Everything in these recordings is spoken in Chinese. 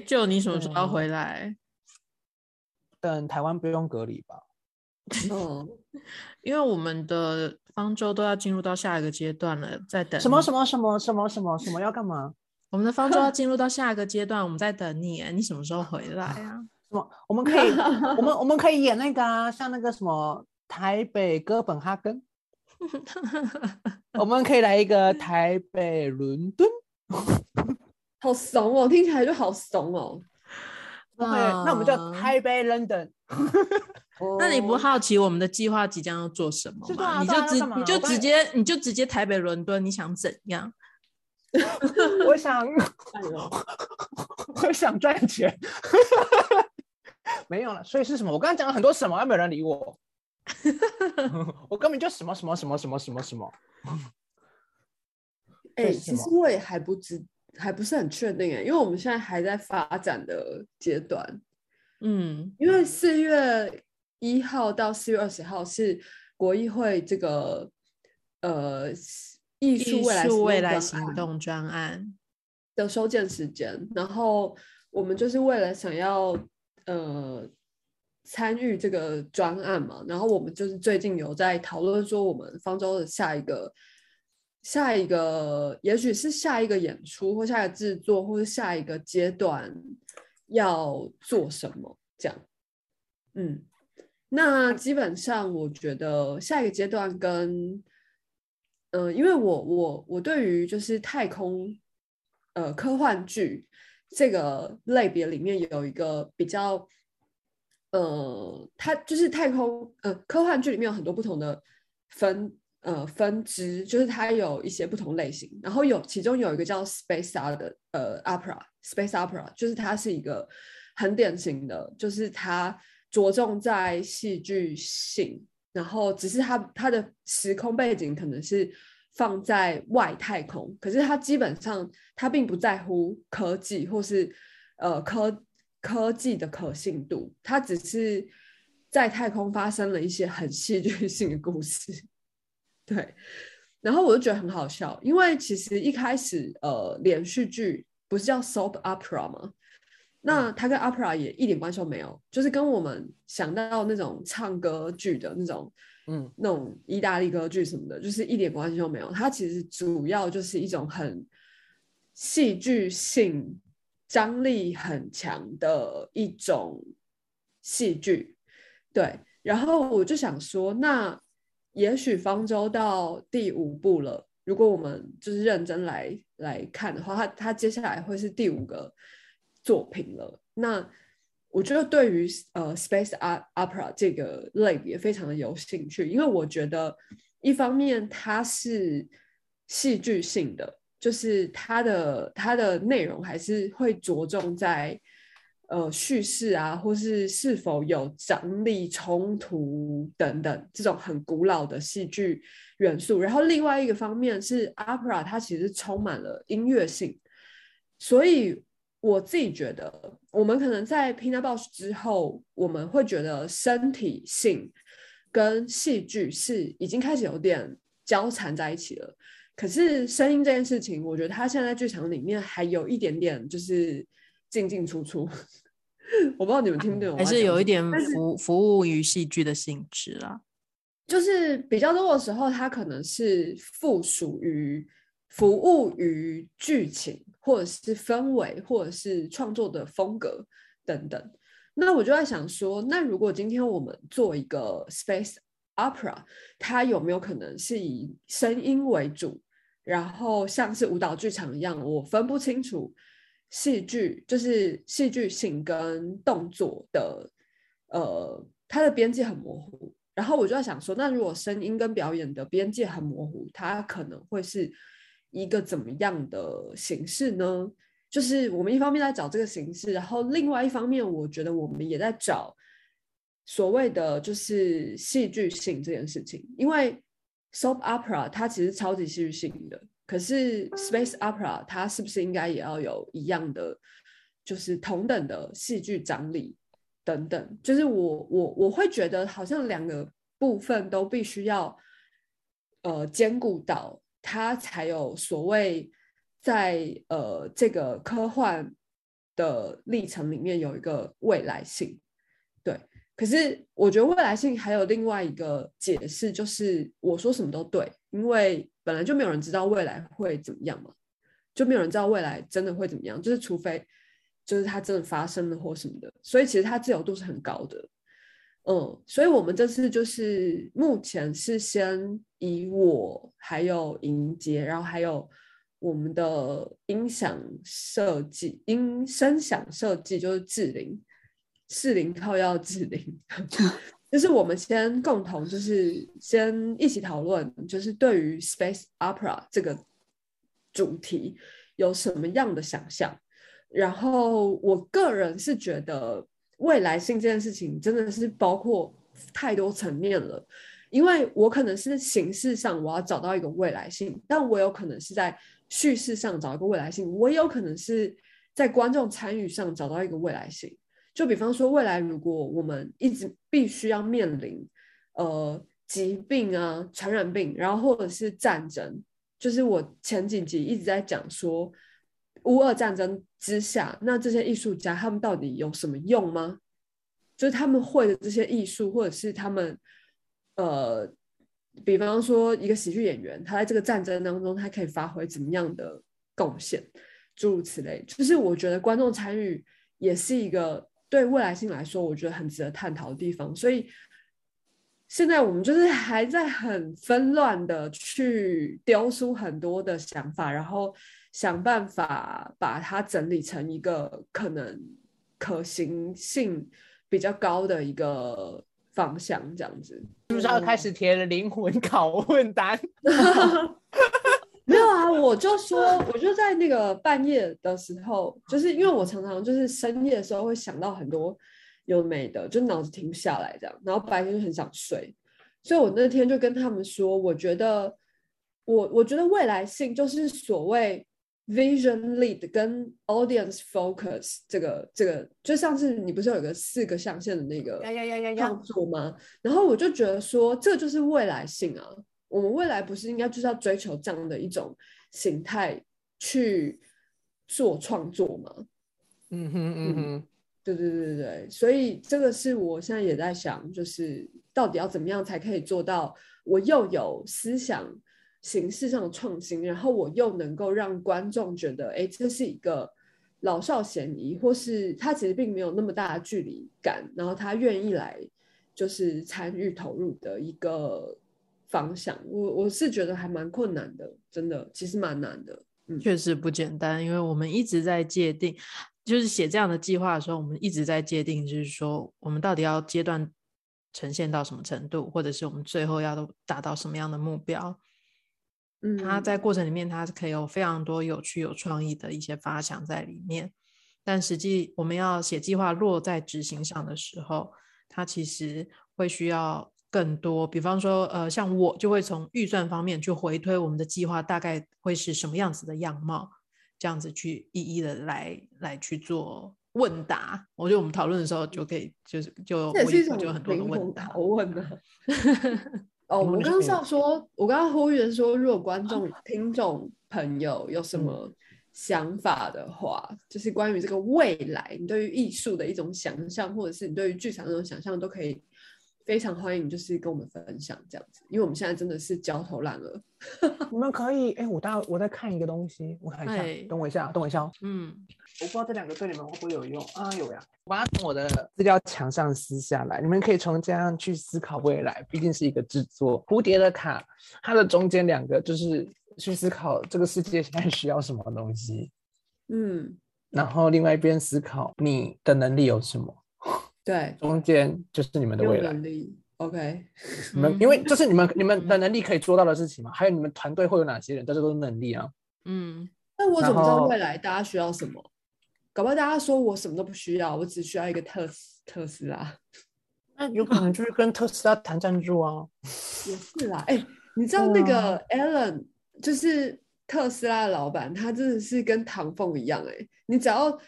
就你什么时候要回来？等台湾不用隔离吧？嗯，因为我们的方舟都要进入到下一个阶段了，在等什么什么什么什么什么什么要干嘛？我们的方舟要进入到下一个阶段，我们在等你。你什么时候回来啊？什么？我们可以，我们我们可以演那个啊，像那个什么台北哥本哈根，我们可以来一个台北伦敦。好怂哦，听起来就好怂哦。对，那我们叫台北 London。那你不好奇我们的计划即将要做什么吗？你就直你就直接你就直接台北伦敦，你想怎样？我想，我想赚钱。没有了，所以是什么？我刚刚讲了很多什么，又没有人理我。我根本就什么什么什么什么什么什么。哎，其实我也还不知。还不是很确定哎，因为我们现在还在发展的阶段。嗯，因为四月一号到四月二十号是国议会这个呃艺术未来行动专案的收件时间，然后我们就是为了想要呃参与这个专案嘛，然后我们就是最近有在讨论说我们方舟的下一个。下一个，也许是下一个演出，或下一个制作，或者下一个阶段要做什么？这样，嗯，那基本上我觉得下一个阶段跟，嗯，因为我我我对于就是太空，呃，科幻剧这个类别里面有一个比较，呃，它就是太空，呃，科幻剧里面有很多不同的分。呃，分支就是它有一些不同类型，然后有其中有一个叫 Space Art 的呃 Opera，Space Opera 就是它是一个很典型的，就是它着重在戏剧性，然后只是它它的时空背景可能是放在外太空，可是它基本上它并不在乎科技或是呃科科技的可信度，它只是在太空发生了一些很戏剧性的故事。对，然后我就觉得很好笑，因为其实一开始呃，连续剧不是叫 soap opera 吗？那它跟 opera 也一点关系都没有，就是跟我们想到那种唱歌剧的那种，嗯，那种意大利歌剧什么的，就是一点关系都没有。它其实主要就是一种很戏剧性、张力很强的一种戏剧。对，然后我就想说，那。也许方舟到第五部了。如果我们就是认真来来看的话，它它接下来会是第五个作品了。那我觉得对于呃 space opera 这个类别非常的有兴趣，因为我觉得一方面它是戏剧性的，就是它的它的内容还是会着重在。呃，叙事啊，或是是否有张力冲突等等这种很古老的戏剧元素。然后另外一个方面是 opera，它其实充满了音乐性。所以我自己觉得，我们可能在 Pina bosh 之后，我们会觉得身体性跟戏剧是已经开始有点交缠在一起了。可是声音这件事情，我觉得它现在剧场里面还有一点点就是进进出出。我不知道你们听不懂，还是有一点服服务于戏剧的性质啦。就是比较多的时候，它可能是附属于服务于剧情，或者是氛围，或者是创作的风格等等。那我就在想说，那如果今天我们做一个 space opera，它有没有可能是以声音为主，然后像是舞蹈剧场一样，我分不清楚。戏剧就是戏剧性跟动作的，呃，它的边界很模糊。然后我就在想说，那如果声音跟表演的边界很模糊，它可能会是一个怎么样的形式呢？就是我们一方面在找这个形式，然后另外一方面，我觉得我们也在找所谓的就是戏剧性这件事情，因为 soap opera 它其实超级戏剧性的，可是 space opera 它是不是应该也要有一样的，就是同等的戏剧张力等等？就是我我我会觉得好像两个部分都必须要呃兼顾到，它才有所谓。在呃这个科幻的历程里面有一个未来性，对。可是我觉得未来性还有另外一个解释，就是我说什么都对，因为本来就没有人知道未来会怎么样嘛，就没有人知道未来真的会怎么样，就是除非就是它真的发生了或什么的，所以其实它自由度是很高的。嗯，所以我们这次就是目前是先以我还有迎接，然后还有。我们的音响设计、音声响设计就是智灵，智灵靠要智灵，就是我们先共同就是先一起讨论，就是对于 space opera 这个主题有什么样的想象。然后我个人是觉得未来性这件事情真的是包括太多层面了，因为我可能是形式上我要找到一个未来性，但我有可能是在。叙事上找一个未来性，我也有可能是在观众参与上找到一个未来性。就比方说，未来如果我们一直必须要面临呃疾病啊、传染病，然后或者是战争，就是我前几集一直在讲说，乌俄战争之下，那这些艺术家他们到底有什么用吗？就是他们会的这些艺术，或者是他们呃。比方说，一个喜剧演员，他在这个战争当中，他可以发挥怎么样的贡献，诸如此类。就是我觉得观众参与也是一个对未来性来说，我觉得很值得探讨的地方。所以现在我们就是还在很纷乱的去雕出很多的想法，然后想办法把它整理成一个可能可行性比较高的一个方向，这样子。是不是要开始填了灵魂拷问单？我就说，我就在那个半夜的时候，就是因为我常常就是深夜的时候会想到很多有美的，就脑子停不下来这样，然后白天就很想睡，所以我那天就跟他们说，我觉得我我觉得未来性就是所谓。Vision lead 跟 audience focus 这个这个，就上次你不是有个四个象限的那个创作吗？然后我就觉得说，这就是未来性啊！我们未来不是应该就是要追求这样的一种形态去做创作嘛？嗯哼嗯哼，对对对对对，所以这个是我现在也在想，就是到底要怎么样才可以做到，我又有思想。形式上的创新，然后我又能够让观众觉得，哎，这是一个老少咸宜，或是他其实并没有那么大的距离感，然后他愿意来就是参与投入的一个方向。我我是觉得还蛮困难的，真的，其实蛮难的。嗯，确实不简单，因为我们一直在界定，就是写这样的计划的时候，我们一直在界定，就是说我们到底要阶段呈现到什么程度，或者是我们最后要达到什么样的目标。嗯，它在过程里面，它是可以有非常多有趣、有创意的一些发想在里面。但实际我们要写计划落在执行上的时候，它其实会需要更多。比方说，呃，像我就会从预算方面去回推我们的计划大概会是什么样子的样貌，这样子去一一的来来去做问答。我觉得我们讨论的时候就可以，就是就我也就很多的问答。问的。哦，我刚刚是要说，我刚刚呼吁的说，如果观众、听众朋友有什么想法的话，就是关于这个未来，你对于艺术的一种想象，或者是你对于剧场那种想象，都可以非常欢迎，就是跟我们分享这样子。因为我们现在真的是焦头烂额。你们可以，哎，我大我在看一个东西，我看一下，等我一下，等我一下哦。嗯，我不知道这两个对你们会不会有用啊？有呀。我把它从我的资料墙上撕下来，你们可以从这样去思考未来。毕竟是一个制作蝴蝶的卡，它的中间两个就是去思考这个世界现在需要什么东西。嗯，然后另外一边思考你的能力有什么。对，中间就是你们的未来。能力，OK。你们因为这是你们你们的能力可以做到的事情嘛？还有你们团队会有哪些人？这都是能力啊。嗯。那我怎么知道未来大家需要什么？搞不好大家说我什么都不需要，我只需要一个特斯特斯拉。那有可能就是跟特斯拉谈赞助啊。也是啦，哎、你知道那个 Alan 就是特斯拉的老板，他真的是跟唐凤一样、哎，你只要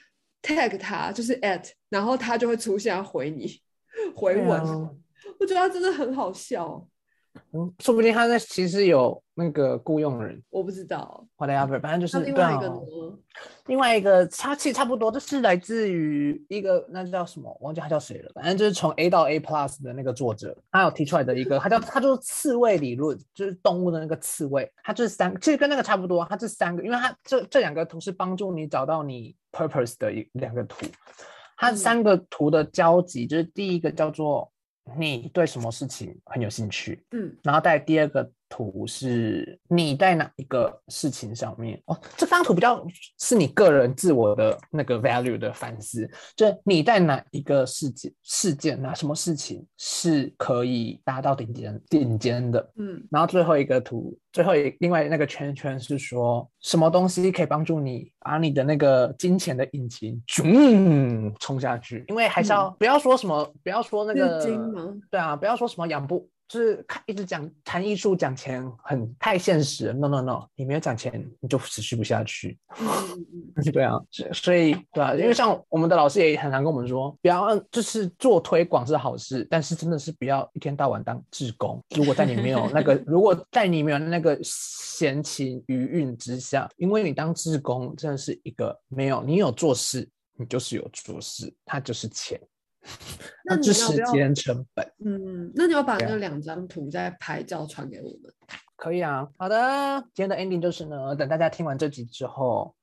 tag 他，就是 at，然后他就会出现回你回文，对啊 我觉得他真的很好笑，嗯，说不定他那其实有那个雇佣人我不知道。，whatever，反正就是另外一个呢？另外一个他其实差不多，这是来自于一个那叫什么，忘记他叫谁了。反正就是从 A 到 A plus 的那个作者，他有提出来的一个，他叫他就是刺猬理论，就是动物的那个刺猬。他就是三，其实跟那个差不多，他这三个，因为他这这两个图是帮助你找到你 purpose 的一两个图。它嗯三个图的交集，就是第一个叫做你对什么事情很有兴趣，嗯，然后在第二个图是你在哪一个事情上面？哦，这张图比较是你个人自我的那个 value 的反思，就是你在哪一个事件事件哪什么事情是可以达到顶尖顶尖的，嗯。然后最后一个图，最后一另外那个圈圈是说什么东西可以帮助你把你的那个金钱的引擎咻冲下去，因为还是要、不要说什么，不要说那个金？对啊，不要说什么养不，就是看一直讲谈艺术讲钱很太现实，no no no，你没有讲钱你就持续不下去。对啊，所所以对啊，因为像我们的老师也很常跟我们说，不要就是做推广是好事，但是真的是不要一天到晚当志工。如果在你没有那个，如果在你没有那个闲情余韵之下，因为你当志工真的是一个没有，你有做事，你就是有做事，它就是钱，那你时要不要间成本。嗯，那你要把那两张图再拍照传给我们。可以啊，好的，今天的 ending 就是呢，等大家听完这集之后，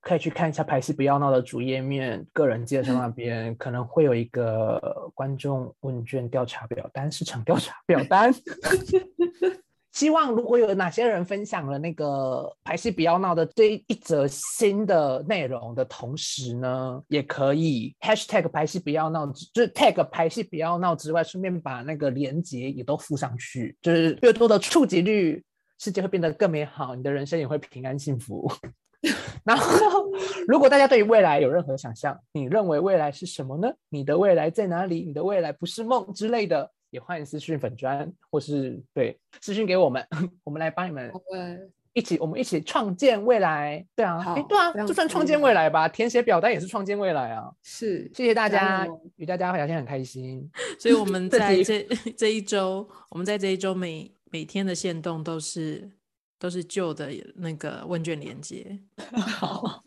可以去看一下排戏不要闹的主页面，个人介绍那边可能会有一个观众问卷调查表单，市场调查表单。希望如果有哪些人分享了那个排戏不要闹的这一则新的内容的同时呢，也可以 hashtag 排戏不要闹，就是 tag 排戏不要闹之外，顺便把那个连接也都附上去，就是越多的触及率，世界会变得更美好，你的人生也会平安幸福。然后，如果大家对于未来有任何想象，你认为未来是什么呢？你的未来在哪里？你的未来不是梦之类的，也欢迎私讯粉砖，或是对私讯给我们，我们来帮你们对，一起，我们一起创建未来。对啊，好对啊就算创建未来吧，填写表单也是创建未来啊。是，谢谢大家，与大家聊天很开心。所以我们 在这 这一周，我们在这一周每每天的限动都是都是旧的那个问卷连接。好，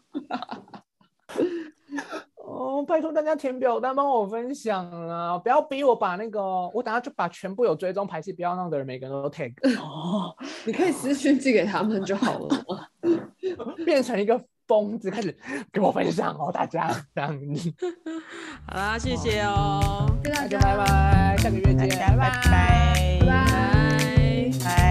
哦，拜托大家填表单，帮我分享啊！不要逼我把那个，我等下就把全部有追踪排气不要闹的人，每个人都 tag，哦，你可以私讯寄给他们就好了嘛。变成一个疯子，开始给我分享哦，大家这样子。好啦，谢谢哦，谢谢大大家拜拜，下个月见，拜拜拜，拜。拜。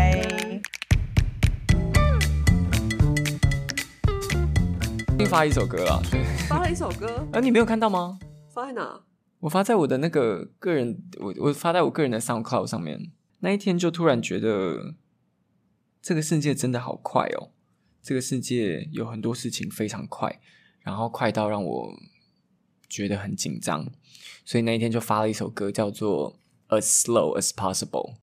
新发一首歌啊，对，发了一首歌，啊，你没有看到吗？发在哪？我发在我的那个个人，我我发在我个人的 SoundCloud 上面。那一天就突然觉得，这个世界真的好快哦！这个世界有很多事情非常快，然后快到让我觉得很紧张，所以那一天就发了一首歌，叫做《As Slow as Possible》。